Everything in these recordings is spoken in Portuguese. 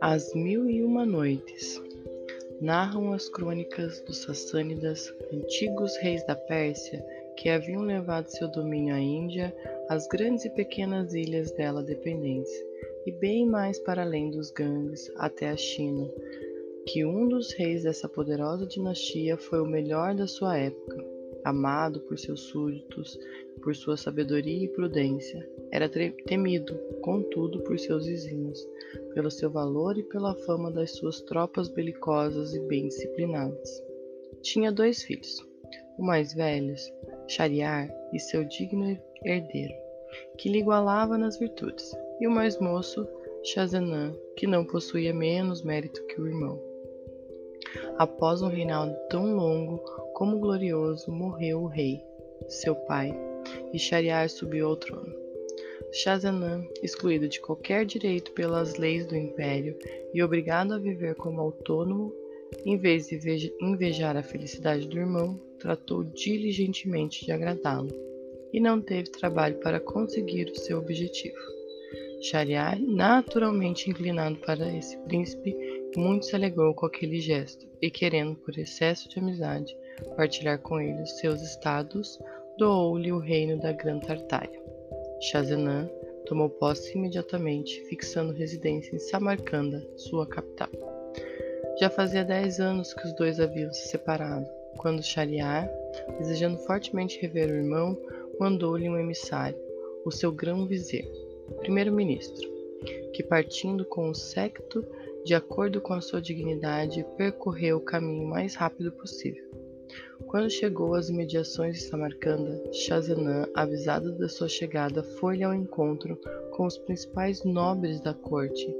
As Mil e Uma Noites narram as crônicas dos Sassânidas, antigos reis da Pérsia, que haviam levado seu domínio à Índia, às grandes e pequenas ilhas dela dependentes, e bem mais para além dos Ganges, até a China, que um dos reis dessa poderosa dinastia foi o melhor da sua época, amado por seus súditos, por sua sabedoria e prudência. Era temido, contudo, por seus vizinhos, pelo seu valor e pela fama das suas tropas belicosas e bem disciplinadas. Tinha dois filhos, o mais velho, Shariar, e seu digno herdeiro, que lhe igualava nas virtudes, e o mais moço, Shazanã, que não possuía menos mérito que o irmão. Após um reinado tão longo como glorioso, morreu o rei, seu pai, e Shariar subiu ao trono. Shazanã, excluído de qualquer direito pelas leis do império e obrigado a viver como autônomo, em vez de invejar a felicidade do irmão, tratou diligentemente de agradá-lo e não teve trabalho para conseguir o seu objetivo. Shariar, naturalmente inclinado para esse príncipe, muito se alegrou com aquele gesto e, querendo por excesso de amizade partilhar com ele os seus estados, doou-lhe o reino da Grã Tartária. Shazanã tomou posse imediatamente, fixando residência em Samarcanda, sua capital. Já fazia dez anos que os dois haviam se separado, quando Shariar, desejando fortemente rever o irmão, mandou-lhe um emissário, o seu grão-vizir, primeiro-ministro, que partindo com o séquito, de acordo com a sua dignidade, percorreu o caminho mais rápido possível quando chegou às imediações de Samarcanda, Shazanã, avisado da sua chegada, foi-lhe ao encontro com os principais nobres da corte,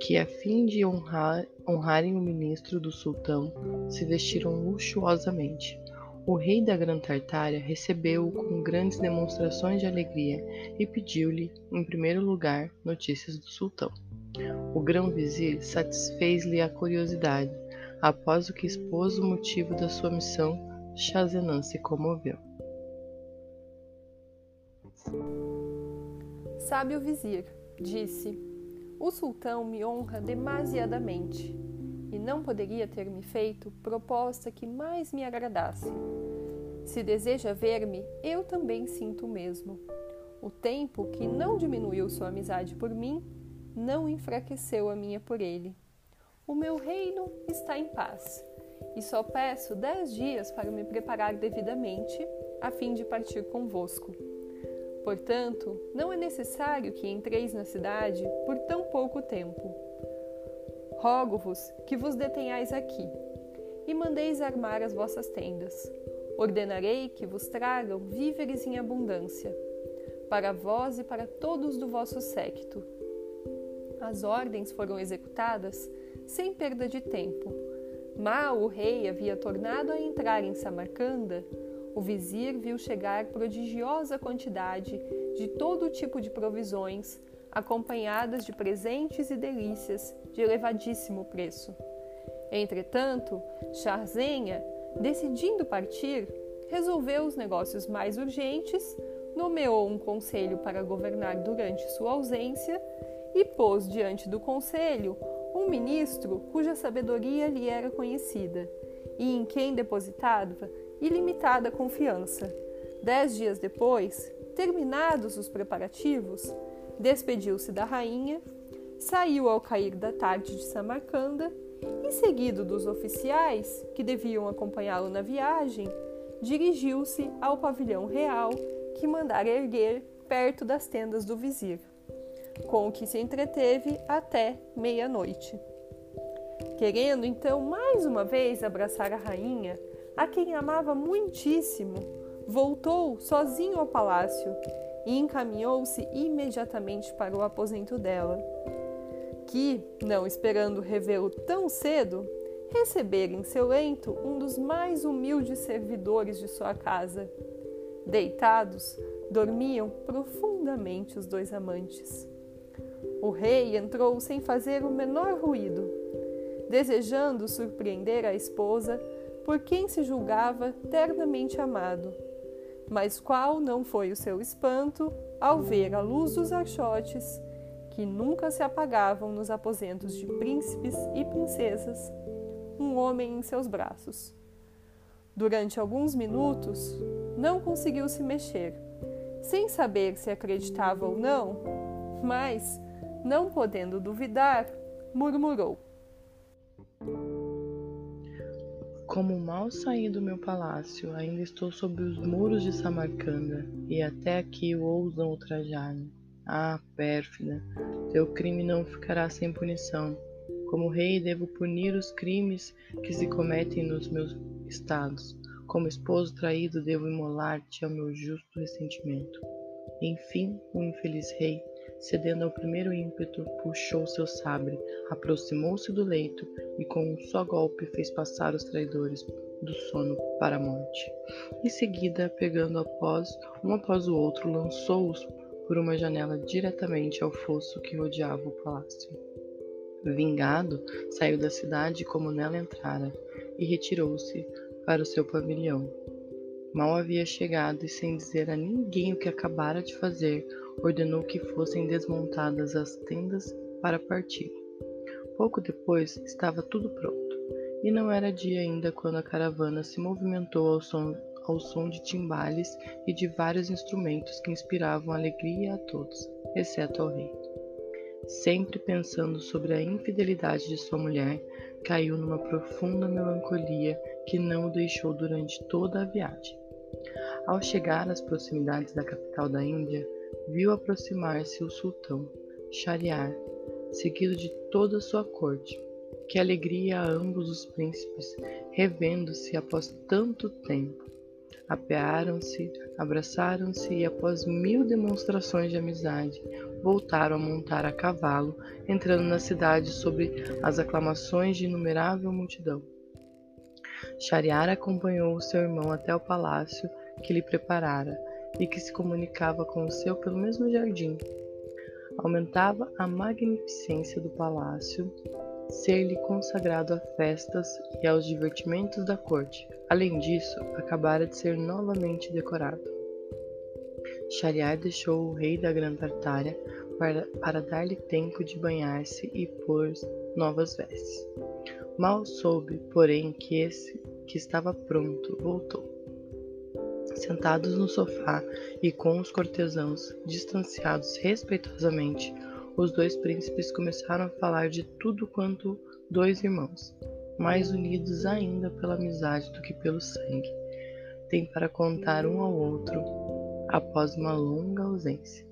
que, a fim de honrar, honrarem o ministro do sultão, se vestiram luxuosamente. O rei da Gran Tartária recebeu-o com grandes demonstrações de alegria e pediu-lhe, em primeiro lugar, notícias do sultão. O grão-vizir satisfez-lhe a curiosidade. Após o que expôs o motivo da sua missão, Shazanã se comoveu. Sábio vizir, disse, o sultão me honra demasiadamente e não poderia ter me feito proposta que mais me agradasse. Se deseja ver-me, eu também sinto o mesmo. O tempo que não diminuiu sua amizade por mim, não enfraqueceu a minha por ele. O meu reino está em paz e só peço dez dias para me preparar devidamente, a fim de partir convosco. Portanto, não é necessário que entreis na cidade por tão pouco tempo. Rogo-vos que vos detenhais aqui e mandeis armar as vossas tendas. Ordenarei que vos tragam víveres em abundância, para vós e para todos do vosso séquito. As ordens foram executadas sem perda de tempo Mal o rei havia tornado a entrar em Samarcanda, o vizir viu chegar prodigiosa quantidade de todo tipo de provisões, acompanhadas de presentes e delícias de elevadíssimo preço. Entretanto, Charzenha, decidindo partir, resolveu os negócios mais urgentes, nomeou um conselho para governar durante sua ausência e pôs diante do conselho um ministro cuja sabedoria lhe era conhecida e em quem depositava ilimitada confiança. Dez dias depois, terminados os preparativos, despediu-se da rainha, saiu ao cair da tarde de Samarcanda e, seguido dos oficiais que deviam acompanhá-lo na viagem, dirigiu-se ao pavilhão real que mandara erguer perto das tendas do vizir com o que se entreteve até meia-noite. Querendo então mais uma vez abraçar a rainha, a quem amava muitíssimo, voltou sozinho ao palácio e encaminhou-se imediatamente para o aposento dela, que, não esperando revê-lo tão cedo, recebera em seu leito um dos mais humildes servidores de sua casa. Deitados, dormiam profundamente os dois amantes. O rei entrou sem fazer o menor ruído, desejando surpreender a esposa por quem se julgava ternamente amado. Mas qual não foi o seu espanto ao ver a luz dos archotes, que nunca se apagavam nos aposentos de príncipes e princesas, um homem em seus braços. Durante alguns minutos, não conseguiu se mexer, sem saber se acreditava ou não, mas, não podendo duvidar, murmurou: Como mal saí do meu palácio, ainda estou sob os muros de Samarcanda, e até aqui ousam ultrajar-me. Ah, pérfida, teu crime não ficará sem punição. Como rei, devo punir os crimes que se cometem nos meus estados. Como esposo traído, devo imolar-te ao meu justo ressentimento. Enfim, o infeliz rei, cedendo ao primeiro ímpeto, puxou seu sabre, aproximou-se do leito e com um só golpe fez passar os traidores do sono para a morte. Em seguida, pegando após um após o outro, lançou-os por uma janela diretamente ao fosso que rodeava o palácio. Vingado, saiu da cidade como nela entrara e retirou-se para o seu pavilhão. Mal havia chegado e, sem dizer a ninguém o que acabara de fazer, ordenou que fossem desmontadas as tendas para partir. Pouco depois estava tudo pronto, e não era dia ainda quando a caravana se movimentou ao som, ao som de timbales e de vários instrumentos que inspiravam alegria a todos, exceto ao rei. Sempre pensando sobre a infidelidade de sua mulher, caiu numa profunda melancolia que não o deixou durante toda a viagem. Ao chegar às proximidades da capital da Índia, viu aproximar-se o sultão, Shariar, seguido de toda a sua corte. Que alegria a ambos os príncipes, revendo-se após tanto tempo. Apearam-se, abraçaram-se e, após mil demonstrações de amizade, voltaram a montar a cavalo, entrando na cidade sob as aclamações de inumerável multidão. Shariar acompanhou seu irmão até o palácio que lhe preparara e que se comunicava com o seu pelo mesmo jardim. Aumentava a magnificência do palácio ser-lhe consagrado a festas e aos divertimentos da corte. Além disso, acabara de ser novamente decorado. Shariar deixou o rei da Grã Tartária para, para dar-lhe tempo de banhar-se e pôr novas vestes. Mal soube, porém, que esse que estava pronto voltou. Sentados no sofá e com os cortesãos distanciados respeitosamente, os dois príncipes começaram a falar de tudo quanto dois irmãos, mais unidos ainda pela amizade do que pelo sangue, têm para contar um ao outro após uma longa ausência.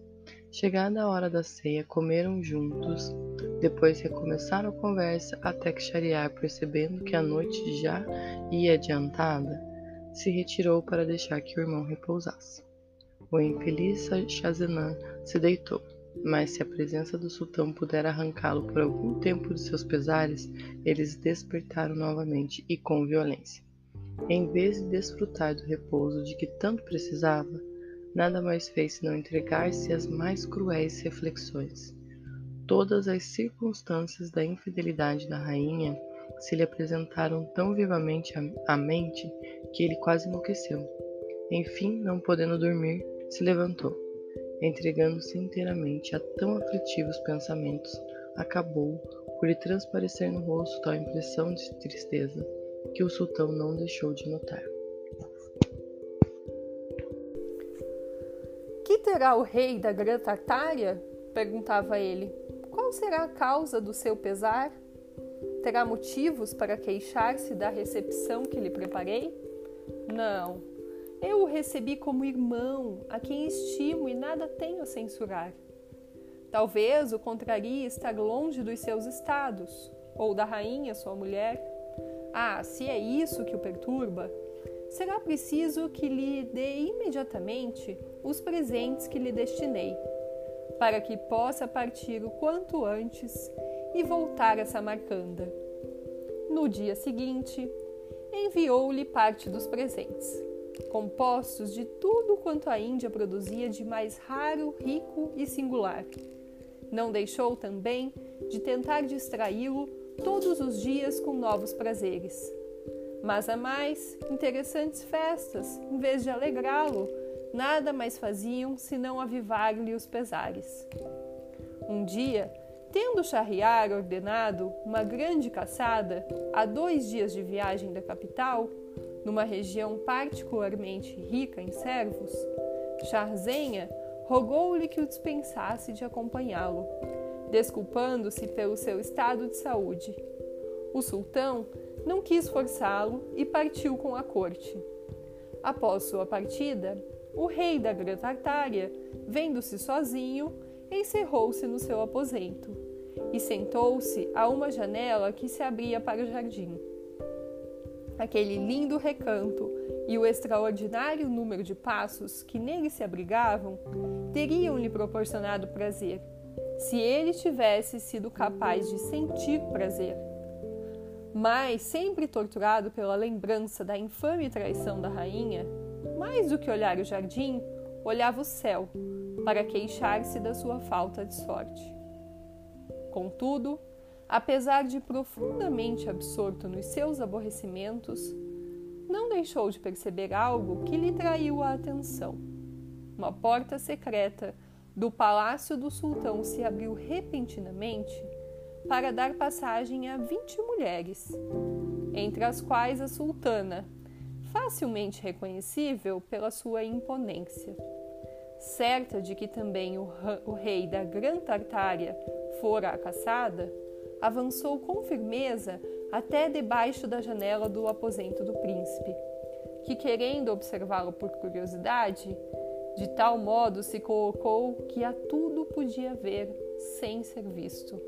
Chegada a hora da ceia, comeram juntos, depois recomeçaram a conversa até que Shariar, percebendo que a noite já ia adiantada, se retirou para deixar que o irmão repousasse. O infeliz Shazenan se deitou mas se a presença do sultão puder arrancá-lo por algum tempo de seus pesares, eles despertaram novamente e com violência. Em vez de desfrutar do repouso de que tanto precisava, nada mais fez senão entregar-se às mais cruéis reflexões. Todas as circunstâncias da infidelidade da rainha se lhe apresentaram tão vivamente à mente que ele quase enlouqueceu. Enfim, não podendo dormir, se levantou entregando-se inteiramente a tão aflitivos pensamentos, acabou por lhe transparecer no rosto tal impressão de tristeza que o sultão não deixou de notar. Que terá o rei da Grã Tartária? perguntava ele. Qual será a causa do seu pesar? Terá motivos para queixar-se da recepção que lhe preparei? Não, eu o recebi como irmão, a quem estimo e nada tenho a censurar. Talvez o contrarie estar longe dos seus estados, ou da rainha, sua mulher. Ah, se é isso que o perturba, será preciso que lhe dê imediatamente os presentes que lhe destinei, para que possa partir o quanto antes e voltar a Samarcanda. No dia seguinte, enviou-lhe parte dos presentes compostos de tudo quanto a Índia produzia de mais raro, rico e singular. Não deixou também de tentar distraí-lo todos os dias com novos prazeres. Mas a mais interessantes festas, em vez de alegrá-lo, nada mais faziam senão avivar-lhe os pesares. Um dia, tendo Shahriar ordenado uma grande caçada a dois dias de viagem da capital, numa região particularmente rica em servos, Charzenha rogou-lhe que o dispensasse de acompanhá-lo, desculpando-se pelo seu estado de saúde. O sultão não quis forçá-lo e partiu com a corte. Após sua partida, o rei da Grã Tartária, vendo-se sozinho, encerrou-se no seu aposento e sentou-se a uma janela que se abria para o jardim. Aquele lindo recanto e o extraordinário número de passos que nele se abrigavam teriam lhe proporcionado prazer, se ele tivesse sido capaz de sentir prazer. Mas, sempre torturado pela lembrança da infame traição da rainha, mais do que olhar o jardim, olhava o céu para queixar-se da sua falta de sorte. Contudo, apesar de profundamente absorto nos seus aborrecimentos, não deixou de perceber algo que lhe traiu a atenção. Uma porta secreta do palácio do sultão se abriu repentinamente para dar passagem a vinte mulheres, entre as quais a sultana, facilmente reconhecível pela sua imponência. Certa de que também o, rei da Gran Tartária fora a caçada, avançou com firmeza até debaixo da janela do aposento do príncipe, que, querendo observá-lo por curiosidade, de tal modo se colocou que a tudo podia ver sem ser visto.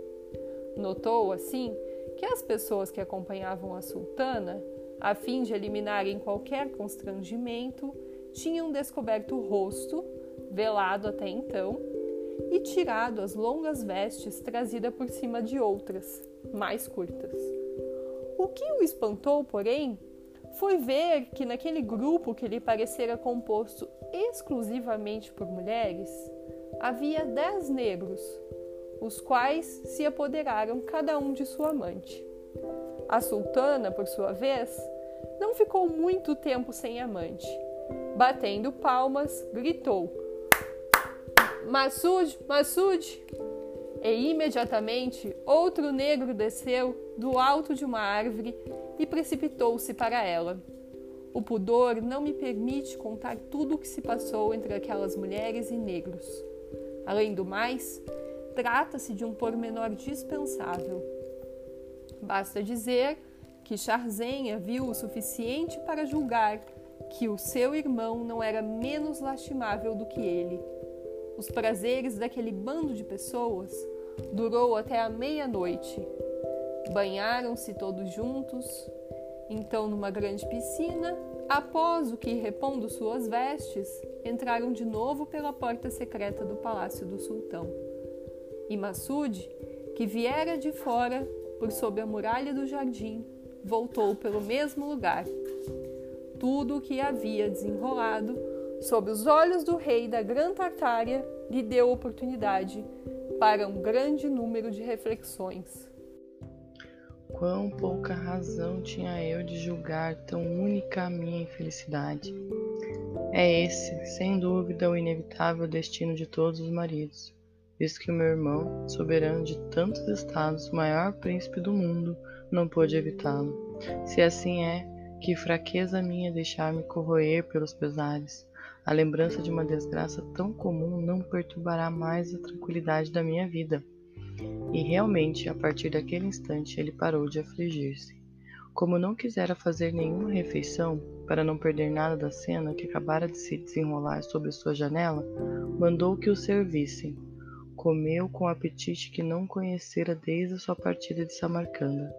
Notou, assim, que as pessoas que acompanhavam a sultana a fim de eliminarem qualquer constrangimento, tinham descoberto o rosto, velado até então, e tirado as longas vestes trazidas por cima de outras, mais curtas. O que o espantou, porém, foi ver que naquele grupo que lhe parecera composto exclusivamente por mulheres, havia dez negros, os quais se apoderaram cada um de sua amante. A sultana, por sua vez, não ficou muito tempo sem amante. Batendo palmas, gritou: Massude, Massude! E imediatamente outro negro desceu do alto de uma árvore e precipitou-se para ela. O pudor não me permite contar tudo o que se passou entre aquelas mulheres e negros. Além do mais, trata-se de um pormenor dispensável Basta dizer que Charzenha viu o suficiente para julgar que o seu irmão não era menos lastimável do que ele. Os prazeres daquele bando de pessoas durou até a meia-noite. Banharam-se todos juntos, então numa grande piscina, após o que repondo suas vestes, entraram de novo pela porta secreta do palácio do sultão. E Massude, que viera de fora, por sob a muralha do jardim, voltou pelo mesmo lugar. Tudo o que havia desenrolado sob os olhos do rei da Gran Tartária lhe deu oportunidade para um grande número de reflexões. Quão pouca razão tinha eu de julgar tão única a minha infelicidade. É esse, sem dúvida, o inevitável destino de todos os maridos visto que o meu irmão, soberano de tantos estados, maior príncipe do mundo, não pôde evitá-lo. Se assim é, que fraqueza minha deixar-me corroer pelos pesares. A lembrança de uma desgraça tão comum não perturbará mais a tranquilidade da minha vida. E realmente, a partir daquele instante, ele parou de afligir-se. Como não quisera fazer nenhuma refeição, para não perder nada da cena que acabara de se desenrolar sobre sua janela, mandou que o servissem comeu com apetite que não conhecera desde a sua partida de Samarcanda,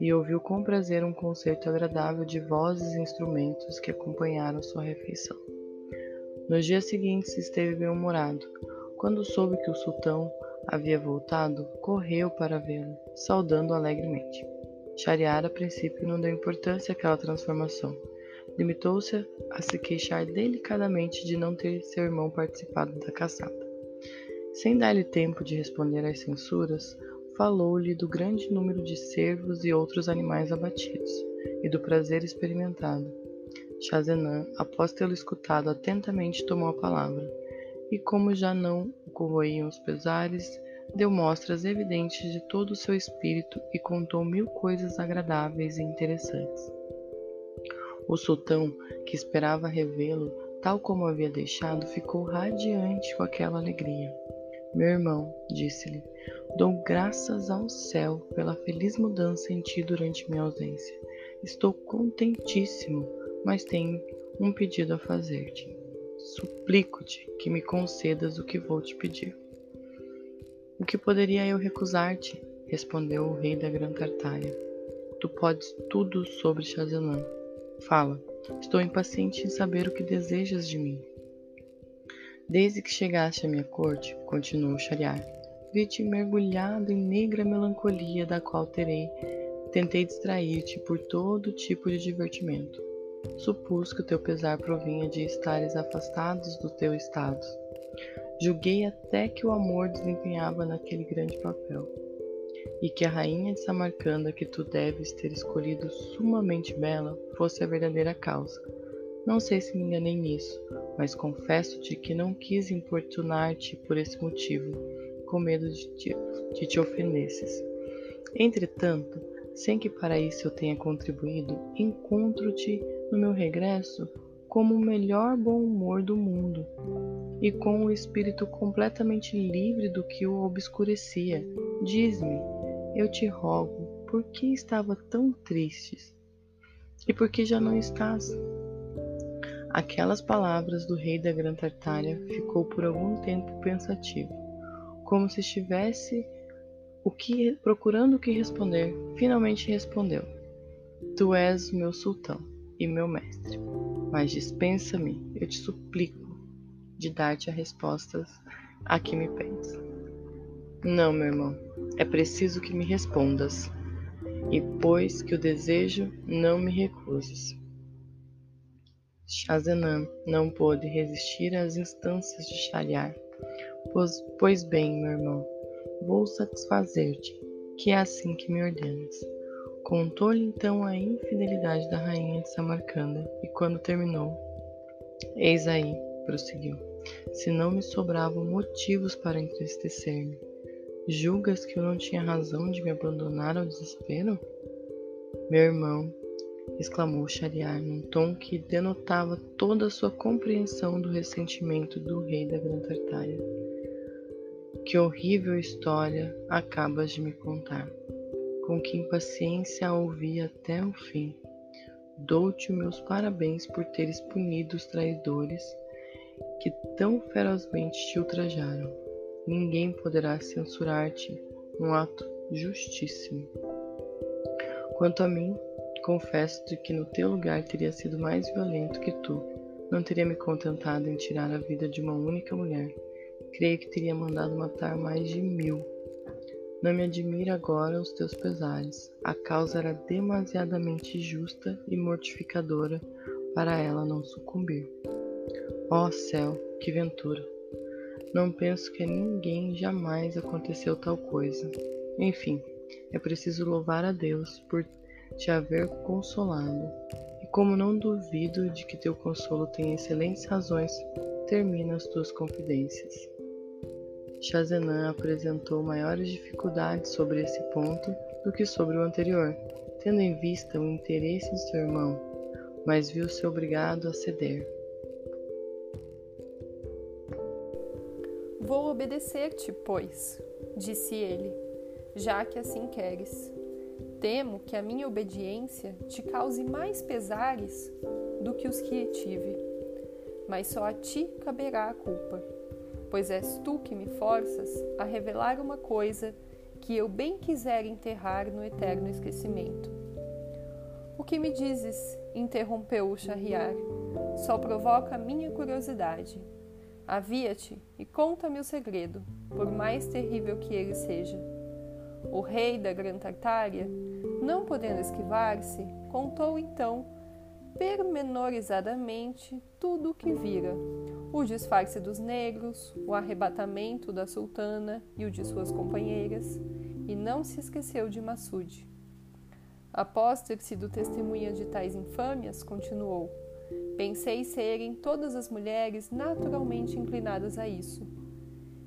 e ouviu com prazer um concerto agradável de vozes e instrumentos que acompanharam sua refeição. Nos dias seguintes esteve bem-humorado. Quando soube que o sultão havia voltado, correu para vê-lo, saudando alegremente. Shariar a princípio não deu importância àquela transformação. Limitou-se a se queixar delicadamente de não ter seu irmão participado da caçada. Sem dar-lhe tempo de responder às censuras, falou-lhe do grande número de cervos e outros animais abatidos, e do prazer experimentado. Shazenan, após tê-lo escutado atentamente, tomou a palavra, e como já não o corroíam os pesares, deu mostras evidentes de todo o seu espírito e contou mil coisas agradáveis e interessantes. O sultão, que esperava revê-lo tal como havia deixado, ficou radiante com aquela alegria. Meu irmão, disse-lhe, dou graças ao céu pela feliz mudança em ti durante minha ausência. Estou contentíssimo, mas tenho um pedido a fazer-te. Suplico-te que me concedas o que vou te pedir. O que poderia eu recusar-te? respondeu o rei da Gran Tartária. Tu podes tudo sobre Shazanã. Fala, estou impaciente em saber o que desejas de mim. Desde que chegaste à minha corte, continuou Shariar, vi-te mergulhado em negra melancolia da qual terei, tentei distrair-te por todo tipo de divertimento. Supus que o teu pesar provinha de estares afastados do teu estado. Julguei até que o amor desempenhava naquele grande papel, e que a rainha de Samarcanda que tu deves ter escolhido sumamente bela fosse a verdadeira causa. Não sei se me enganei nisso, mas confesso-te que não quis importunar-te por esse motivo, com medo de te, de te ofendesses. Entretanto, sem que para isso eu tenha contribuído, encontro-te no meu regresso como o melhor bom humor do mundo e com o espírito completamente livre do que o obscurecia. Diz-me, eu te rogo, por que estava tão triste? E por que já não estás? Aquelas palavras do rei da Gran Tartária ficou por algum tempo pensativo, como se estivesse o que procurando o que responder. Finalmente respondeu: Tu és meu sultão e meu mestre, mas dispensa-me, eu te suplico, de dar-te as respostas a que me pedes. Não, meu irmão, é preciso que me respondas, e pois que o desejo, não me recuses. Shazenan não pôde resistir às instâncias de Shariar. Pois, pois bem, meu irmão, vou satisfazer-te, que é assim que me ordenas. Contou-lhe então a infidelidade da rainha de Samarcanda, e quando terminou, eis aí, prosseguiu, se não me sobravam motivos para entristecer-me, julgas que eu não tinha razão de me abandonar ao desespero? Meu irmão, exclamou Shariar num tom que denotava toda a sua compreensão do ressentimento do rei da Gran Tartária. Que horrível história acabas de me contar. Com que impaciência a ouvi até o fim. Dou-te meus parabéns por teres punido os traidores que tão ferozmente te ultrajaram. Ninguém poderá censurar-te um ato justíssimo. Quanto a mim, confesso-te que no teu lugar teria sido mais violento que tu. Não teria me contentado em tirar a vida de uma única mulher. Creio que teria mandado matar mais de mil. Não me admira agora os teus pesares. A causa era demasiadamente justa e mortificadora para ela não sucumbir. Ó oh, céu, que ventura! Não penso que a ninguém jamais aconteceu tal coisa. Enfim, é preciso louvar a Deus por te haver consolado. E como não duvido de que teu consolo tem excelentes razões, termina as tuas confidências. Shazenan apresentou maiores dificuldades sobre esse ponto do que sobre o anterior, tendo em vista o interesse de seu irmão, mas viu-se obrigado a ceder. Vou obedecer-te, pois, disse ele, já que assim queres. Temo que a minha obediência te cause mais pesares do que os que tive, mas só a ti caberá a culpa, pois és tu que me forças a revelar uma coisa que eu bem quiser enterrar no eterno esquecimento. O que me dizes? interrompeu o charriar. Só provoca a minha curiosidade. Avia-te e conta-me o segredo, por mais terrível que ele seja. O rei da Gran Tartária, não podendo esquivar-se, contou então permenorizadamente tudo o que vira: o disfarce dos negros, o arrebatamento da sultana e o de suas companheiras, e não se esqueceu de Massude. Após ter sido testemunha de tais infâmias, continuou: Pensei serem todas as mulheres naturalmente inclinadas a isso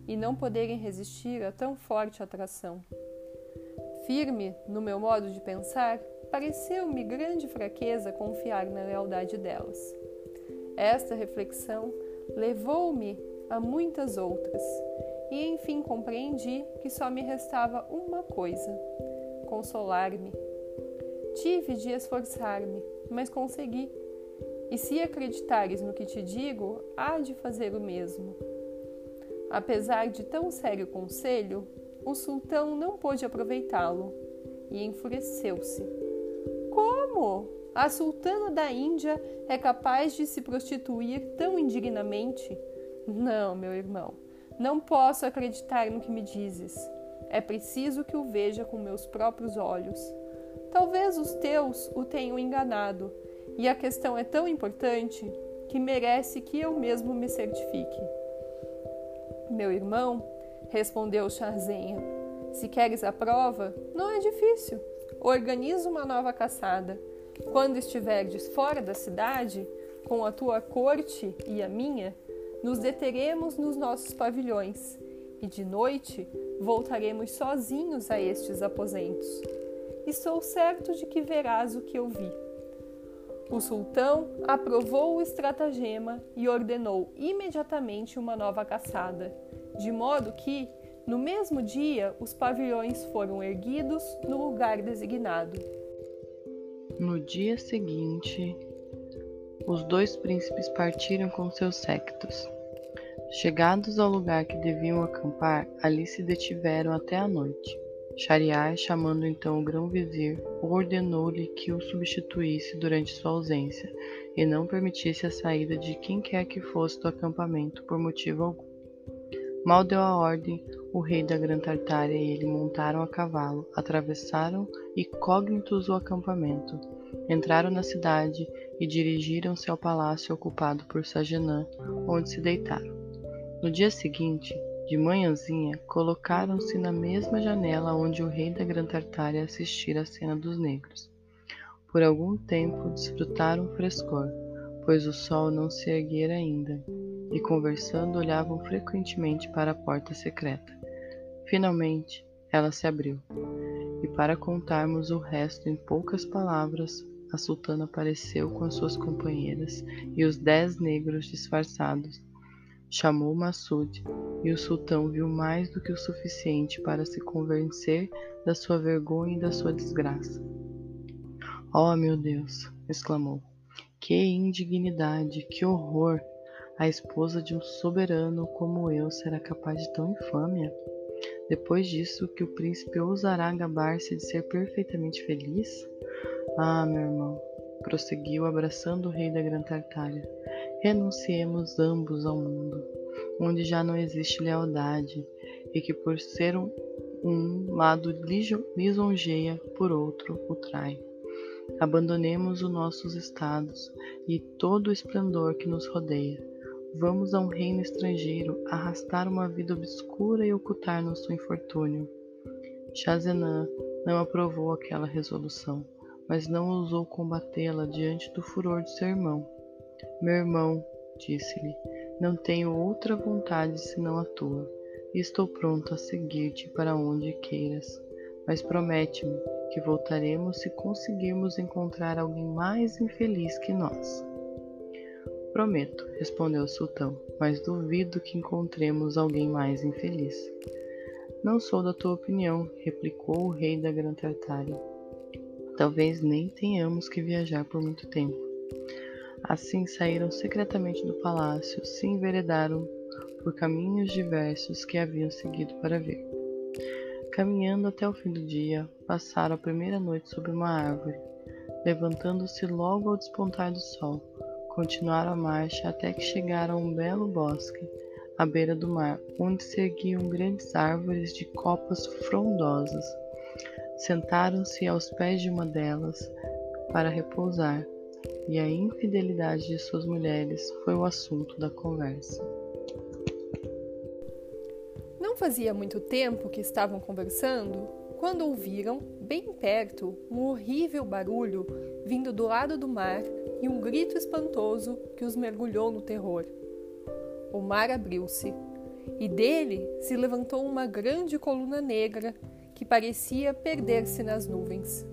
e não poderem resistir a tão forte atração. Firme no meu modo de pensar, pareceu-me grande fraqueza confiar na lealdade delas. Esta reflexão levou-me a muitas outras, e enfim compreendi que só me restava uma coisa: consolar-me. Tive de esforçar-me, mas consegui. E se acreditares no que te digo, há de fazer o mesmo. Apesar de tão sério conselho, o sultão não pôde aproveitá-lo e enfureceu-se. Como? A sultana da Índia é capaz de se prostituir tão indignamente? Não, meu irmão, não posso acreditar no que me dizes. É preciso que o veja com meus próprios olhos. Talvez os teus o tenham enganado, e a questão é tão importante que merece que eu mesmo me certifique. Meu irmão, respondeu Charzenha, se queres a prova, não é difícil. Organiza uma nova caçada. Quando estiverdes fora da cidade, com a tua corte e a minha, nos deteremos nos nossos pavilhões e de noite voltaremos sozinhos a estes aposentos. Estou certo de que verás o que eu vi. O sultão aprovou o estratagema e ordenou imediatamente uma nova caçada, de modo que, no mesmo dia, os pavilhões foram erguidos no lugar designado. No dia seguinte, os dois príncipes partiram com seus séquitos. Chegados ao lugar que deviam acampar, ali se detiveram até a noite. Shariar, chamando então o grão-vizir, ordenou-lhe que o substituísse durante sua ausência e não permitisse a saída de quem quer que fosse do acampamento por motivo algum. Mal deu a ordem, o rei da Gran Tartária e ele montaram a cavalo, atravessaram incógnitos o acampamento, entraram na cidade e dirigiram-se ao palácio ocupado por Sagenã, onde se deitaram. No dia seguinte, de manhãzinha, colocaram-se na mesma janela onde o rei da Gran Tartária assistira à cena dos negros. Por algum tempo desfrutaram o frescor, pois o sol não se erguera ainda, e conversando olhavam frequentemente para a porta secreta. Finalmente, ela se abriu, e para contarmos o resto em poucas palavras, a sultana apareceu com as suas companheiras e os dez negros disfarçados chamou Massoud, e o sultão viu mais do que o suficiente para se convencer da sua vergonha e da sua desgraça. Oh, meu Deus! exclamou. Que indignidade, que horror! A esposa de um soberano como eu será capaz de tão infâmia? Depois disso, que o príncipe ousará gabar-se de ser perfeitamente feliz? Ah, meu irmão, prosseguiu abraçando o rei da Gran Tartária, renunciemos ambos ao mundo, onde já não existe lealdade e que por ser um, um lado lisonjeia, por outro o trai. Abandonemos os nossos estados e todo o esplendor que nos rodeia. Vamos a um reino estrangeiro, arrastar uma vida obscura e ocultar nosso infortúnio. Chazenã não aprovou aquela resolução, mas não ousou combatê-la diante do furor de seu irmão. Meu irmão, disse-lhe, não tenho outra vontade senão a tua, e estou pronto a seguir-te para onde queiras. Mas promete-me que voltaremos se conseguirmos encontrar alguém mais infeliz que nós. Prometo, respondeu o sultão, mas duvido que encontremos alguém mais infeliz. Não sou da tua opinião, replicou o rei da Gran Tartária. Talvez nem tenhamos que viajar por muito tempo. Assim saíram secretamente do palácio, se enveredaram por caminhos diversos que haviam seguido para ver. Caminhando até o fim do dia, passaram a primeira noite sob uma árvore. Levantando-se logo ao despontar do sol, continuaram a marcha até que chegaram a um belo bosque, à beira do mar, onde se erguiam grandes árvores de copas frondosas. Sentaram-se aos pés de uma delas para repousar, e a infidelidade de suas mulheres foi o assunto da conversa. Não fazia muito tempo que estavam conversando quando ouviram, bem perto, um horrível barulho vindo do lado do mar e um grito espantoso que os mergulhou no terror. O mar abriu-se e dele se levantou uma grande coluna negra que parecia perder-se nas nuvens.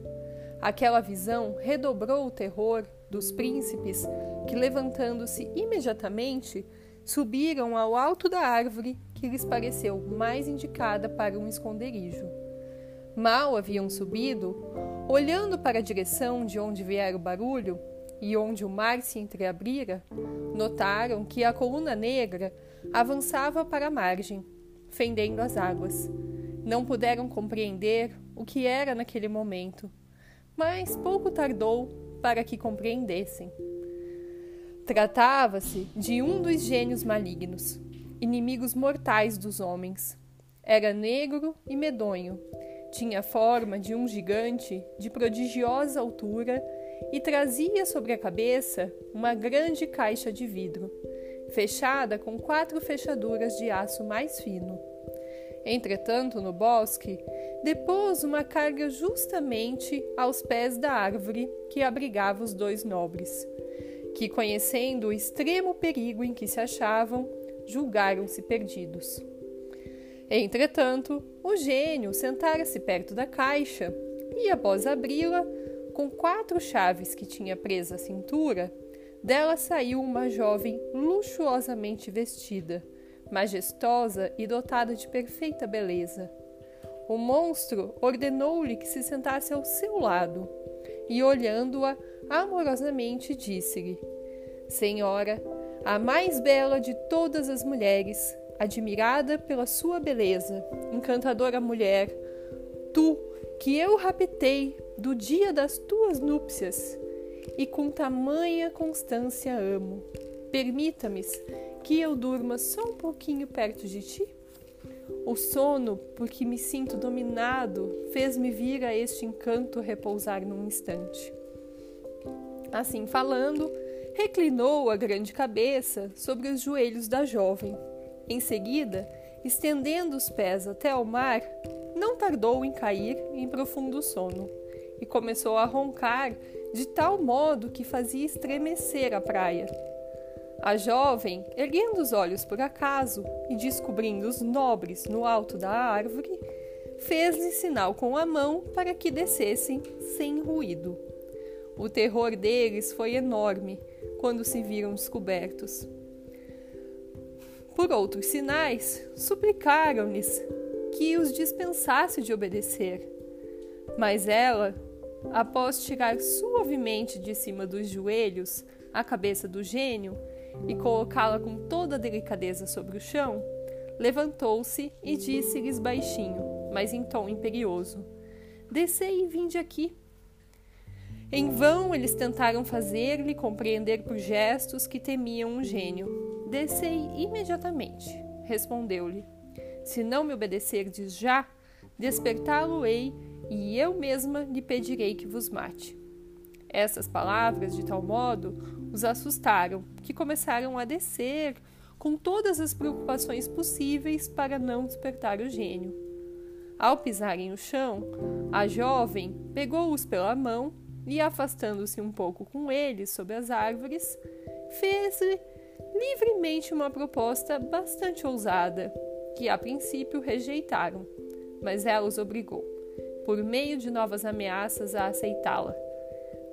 Aquela visão redobrou o terror dos príncipes que, levantando-se imediatamente, subiram ao alto da árvore que lhes pareceu mais indicada para um esconderijo. Mal haviam subido, olhando para a direção de onde viera o barulho e onde o mar se entreabrira, notaram que a coluna negra avançava para a margem, fendendo as águas. Não puderam compreender o que era naquele momento, mas pouco tardou para que compreendessem. Tratava-se de um dos gênios malignos, inimigos mortais dos homens. Era negro e medonho, tinha a forma de um gigante de prodigiosa altura e trazia sobre a cabeça uma grande caixa de vidro, fechada com quatro fechaduras de aço mais fino. Entretanto, no bosque, depôs uma carga justamente aos pés da árvore que abrigava os dois nobres, que, conhecendo o extremo perigo em que se achavam, julgaram-se perdidos. Entretanto, o gênio sentara-se perto da caixa e, após abri-la, com quatro chaves que tinha presa à cintura, dela saiu uma jovem luxuosamente vestida, majestosa e dotada de perfeita beleza. O monstro ordenou-lhe que se sentasse ao seu lado e, olhando-a amorosamente, disse-lhe: Senhora, a mais bela de todas as mulheres, admirada pela sua beleza, encantadora mulher, tu que eu raptei do dia das tuas núpcias e com tamanha constância amo, permita-me que eu durma só um pouquinho perto de ti? O sono, porque me sinto dominado, fez-me vir a este encanto repousar num instante. Assim falando, reclinou a grande cabeça sobre os joelhos da jovem. Em seguida, estendendo os pés até ao mar, não tardou em cair em profundo sono e começou a roncar de tal modo que fazia estremecer a praia. A jovem, erguendo os olhos por acaso e descobrindo os nobres no alto da árvore, fez-lhe sinal com a mão para que descessem sem ruído. O terror deles foi enorme quando se viram descobertos. Por outros sinais, suplicaram-lhes que os dispensasse de obedecer. Mas ela, após tirar suavemente de cima dos joelhos a cabeça do gênio, e colocá-la com toda delicadeza sobre o chão, levantou-se e disse-lhes baixinho, mas em tom imperioso: Descei e vinde aqui. Em vão eles tentaram fazer-lhe compreender por gestos que temiam um gênio. Descei imediatamente, respondeu-lhe. Se não me obedecerdes já, despertá-lo-ei e eu mesma lhe pedirei que vos mate. Essas palavras, de tal modo, os assustaram, que começaram a descer com todas as preocupações possíveis para não despertar o gênio. Ao pisarem o chão, a jovem pegou-os pela mão e, afastando-se um pouco com eles sob as árvores, fez-lhe livremente uma proposta bastante ousada, que a princípio rejeitaram, mas ela os obrigou, por meio de novas ameaças, a aceitá-la.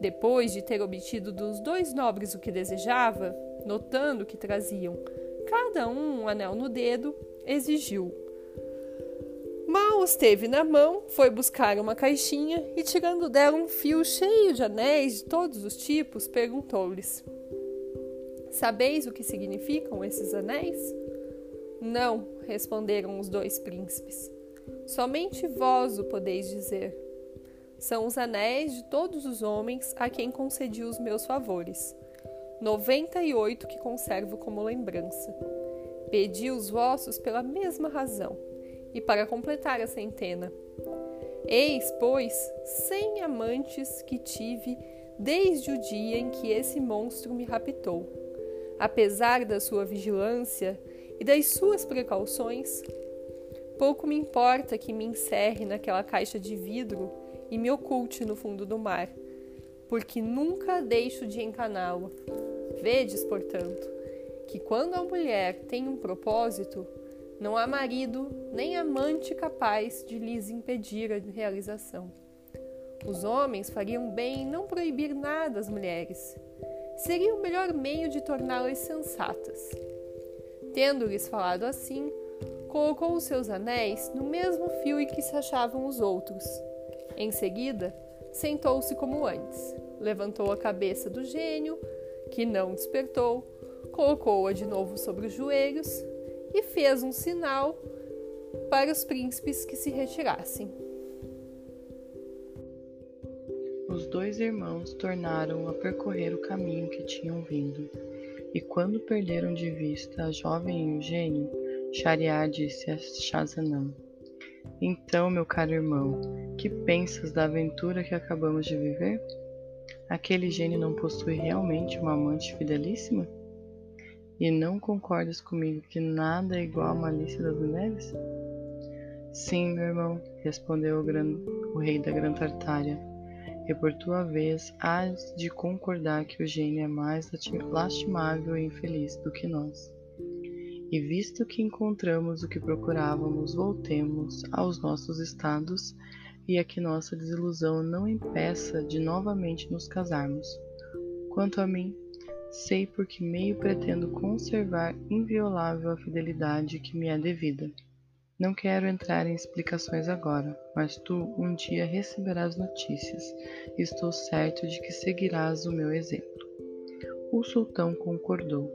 Depois de ter obtido dos dois nobres o que desejava, notando que traziam cada um um anel no dedo, exigiu. Mal os teve na mão, foi buscar uma caixinha e, tirando dela um fio cheio de anéis de todos os tipos, perguntou-lhes: Sabeis o que significam esses anéis? Não, responderam os dois príncipes. Somente vós o podeis dizer. São os anéis de todos os homens a quem concedi os meus favores. Noventa e oito que conservo como lembrança. Pedi os vossos pela mesma razão, e para completar a centena. Eis, pois, cem amantes que tive desde o dia em que esse monstro me raptou. Apesar da sua vigilância e das suas precauções, pouco me importa que me encerre naquela caixa de vidro e me oculte no fundo do mar. porque nunca deixo de encaná-lo. Vedes, portanto, que quando a mulher tem um propósito, não há marido nem amante capaz de lhes impedir a realização. Os homens fariam bem em não proibir nada às mulheres. Seria o melhor meio de torná-las sensatas. Tendo-lhes falado assim, colocou os seus anéis no mesmo fio em que se achavam os outros. Em seguida, sentou-se como antes, levantou a cabeça do gênio, que não despertou, colocou-a de novo sobre os joelhos e fez um sinal para os príncipes que se retirassem. Os dois irmãos tornaram a percorrer o caminho que tinham vindo, e quando perderam de vista a jovem e o gênio, Shariar disse a Shazanam: Então, meu caro irmão, que pensas da aventura que acabamos de viver? Aquele gênio não possui realmente uma amante fidelíssima? E não concordas comigo que nada é igual à malícia das mulheres? Sim, meu irmão, respondeu o, gran... o rei da Gran Tartária. E por tua vez hás de concordar que o gênio é mais lastimável e infeliz do que nós. E visto que encontramos o que procurávamos, voltemos aos nossos estados e a que nossa desilusão não impeça de novamente nos casarmos. Quanto a mim, sei por que meio pretendo conservar inviolável a fidelidade que me é devida. Não quero entrar em explicações agora, mas tu um dia receberás notícias, e estou certo de que seguirás o meu exemplo. O sultão concordou,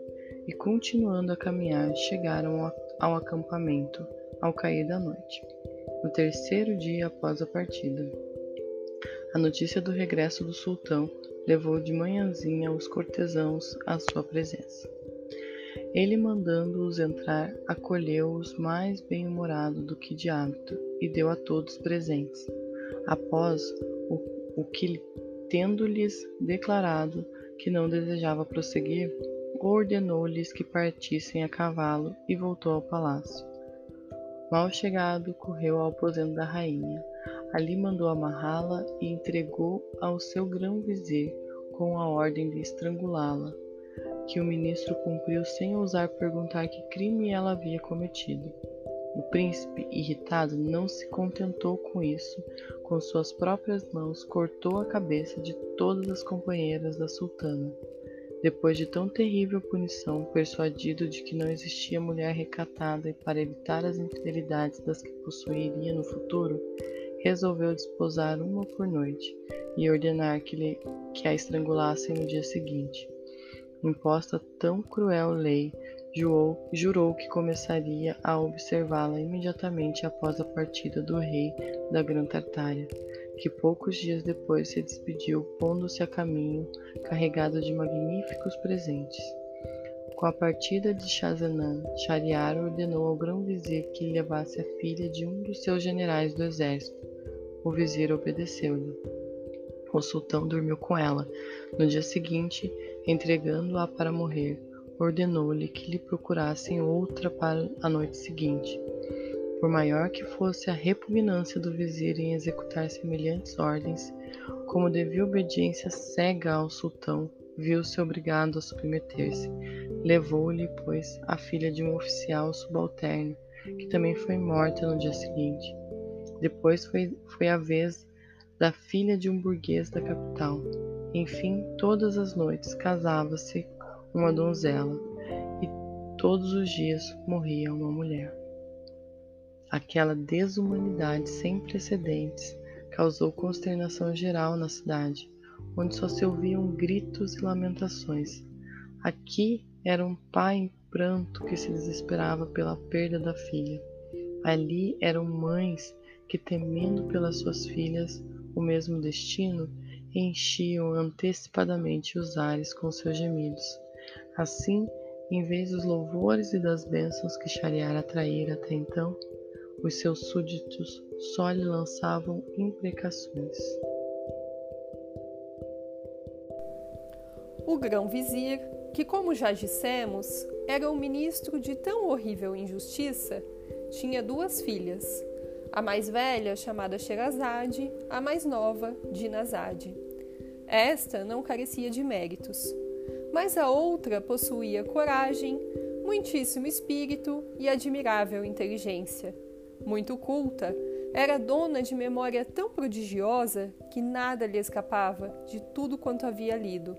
e continuando a caminhar, chegaram ao acampamento ao cair da noite, no terceiro dia após a partida. A notícia do regresso do sultão levou de manhãzinha os cortesãos à sua presença. Ele, mandando-os entrar, acolheu-os mais bem-humorado do que de hábito e deu a todos presentes. Após o, o que, tendo-lhes declarado que não desejava prosseguir, ordenou-lhes que partissem a cavalo e voltou ao palácio. Mal chegado, correu ao aposento da rainha, Ali mandou amarrá-la e entregou ao seu grão-vizir com a ordem de estrangulá-la, que o ministro cumpriu sem ousar perguntar que crime ela havia cometido. O príncipe, irritado, não se contentou com isso. Com suas próprias mãos, cortou a cabeça de todas as companheiras da sultana. Depois de tão terrível punição, persuadido de que não existia mulher recatada e para evitar as infidelidades das que possuiria no futuro, resolveu desposar uma por noite e ordenar que, lhe, que a estrangulassem no dia seguinte. Imposta tão cruel lei, jurou, jurou que começaria a observá-la imediatamente após a partida do rei da Gran Tartária, que poucos dias depois se despediu, pondo-se a caminho, carregado de magníficos presentes. Com a partida de Shazanan, Shariar ordenou ao grão-vizir que levasse a filha de um dos seus generais do exército. O vizir obedeceu-lhe. O sultão dormiu com ela. No dia seguinte, entregando-a para morrer, ordenou-lhe que lhe procurassem outra para a noite seguinte. Por maior que fosse a repugnância do vizir em executar semelhantes ordens, como devia obediência cega ao sultão, viu-se obrigado a submeter-se. Levou-lhe, pois, a filha de um oficial subalterno, que também foi morta no dia seguinte. Depois foi, foi a vez da filha de um burguês da capital. Enfim, todas as noites casava-se uma donzela e todos os dias morria uma mulher. Aquela desumanidade sem precedentes causou consternação geral na cidade, onde só se ouviam gritos e lamentações. Aqui era um pai em pranto que se desesperava pela perda da filha. Ali eram mães que, temendo pelas suas filhas o mesmo destino, enchiam antecipadamente os ares com seus gemidos. Assim, em vez dos louvores e das bênçãos que Shariar atraíra até então, os seus súditos só lhe lançavam imprecações. O grão-vizir que, como já dissemos, era o ministro de tão horrível injustiça, tinha duas filhas, a mais velha chamada Sherazade, a mais nova, Dinazade. Esta não carecia de méritos, mas a outra possuía coragem, muitíssimo espírito e admirável inteligência. Muito culta, era dona de memória tão prodigiosa que nada lhe escapava de tudo quanto havia lido.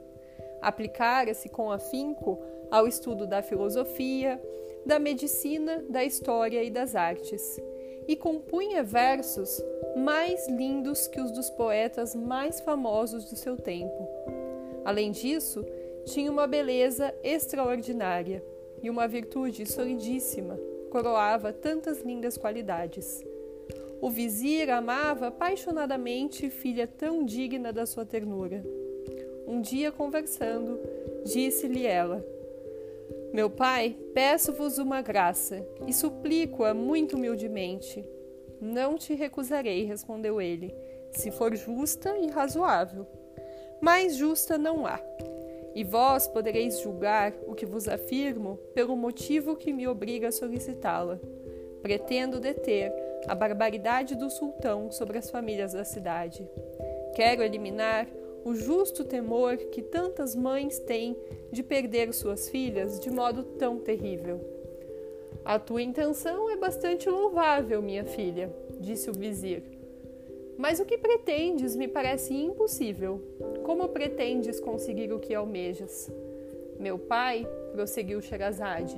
Aplicara-se com afinco ao estudo da filosofia, da medicina, da história e das artes, e compunha versos mais lindos que os dos poetas mais famosos do seu tempo. Além disso, tinha uma beleza extraordinária e uma virtude solidíssima, coroava tantas lindas qualidades. O vizir amava apaixonadamente filha tão digna da sua ternura. Um dia, conversando, disse-lhe ela: Meu pai, peço-vos uma graça e suplico-a muito humildemente. Não te recusarei, respondeu ele, se for justa e razoável. Mais justa não há. E vós podereis julgar o que vos afirmo pelo motivo que me obriga a solicitá-la. Pretendo deter a barbaridade do sultão sobre as famílias da cidade. Quero eliminar o justo temor que tantas mães têm de perder suas filhas de modo tão terrível. A tua intenção é bastante louvável, minha filha, disse o vizir. Mas o que pretendes me parece impossível. Como pretendes conseguir o que almejas? Meu pai, prosseguiu Sherazade,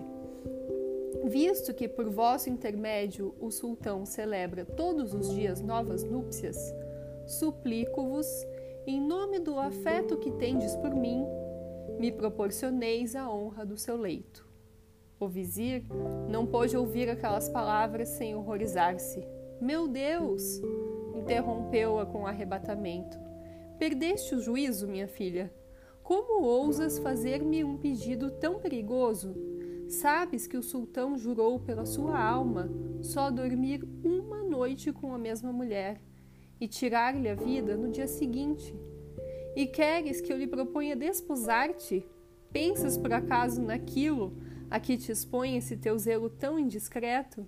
visto que por vosso intermédio o sultão celebra todos os dias novas núpcias, suplico-vos, em nome do afeto que tendes por mim, me proporcioneis a honra do seu leito. O vizir não pôde ouvir aquelas palavras sem horrorizar-se. Meu Deus! Interrompeu-a com arrebatamento. Perdeste o juízo, minha filha? Como ousas fazer-me um pedido tão perigoso? Sabes que o sultão jurou pela sua alma só dormir uma noite com a mesma mulher e tirar-lhe a vida no dia seguinte. E queres que eu lhe proponha desposar-te? Pensas por acaso naquilo a que te expõe esse teu zelo tão indiscreto?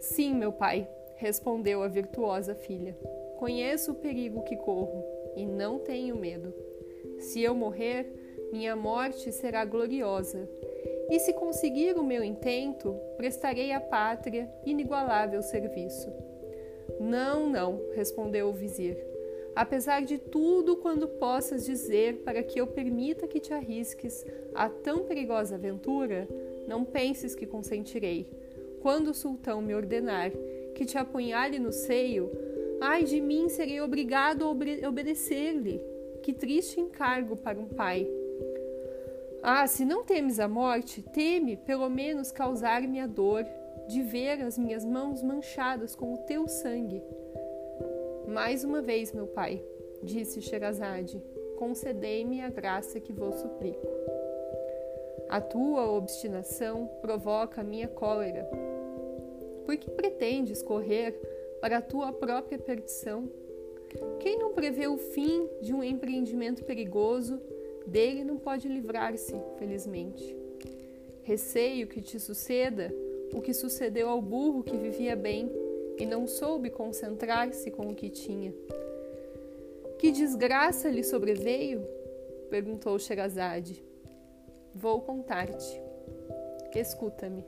Sim, meu pai, respondeu a virtuosa filha. Conheço o perigo que corro e não tenho medo. Se eu morrer, minha morte será gloriosa e se conseguir o meu intento, prestarei à pátria inigualável serviço. Não, não, respondeu o vizir. Apesar de tudo quando possas dizer para que eu permita que te arrisques a tão perigosa aventura, não penses que consentirei. Quando o sultão me ordenar que te apunhale no seio, ai de mim serei obrigado a obede obedecer-lhe. Que triste encargo para um pai. Ah, se não temes a morte, teme pelo menos causar-me a dor de ver as minhas mãos manchadas com o teu sangue. Mais uma vez, meu pai, disse Sherazade, concedei-me a graça que vos suplico. A tua obstinação provoca a minha cólera. Por que pretendes correr para a tua própria perdição? Quem não prevê o fim de um empreendimento perigoso dele não pode livrar-se, felizmente. Receio que te suceda o que sucedeu ao burro que vivia bem e não soube concentrar-se com o que tinha. Que desgraça lhe sobreveio? perguntou Sherazade. Vou contar-te. Escuta-me.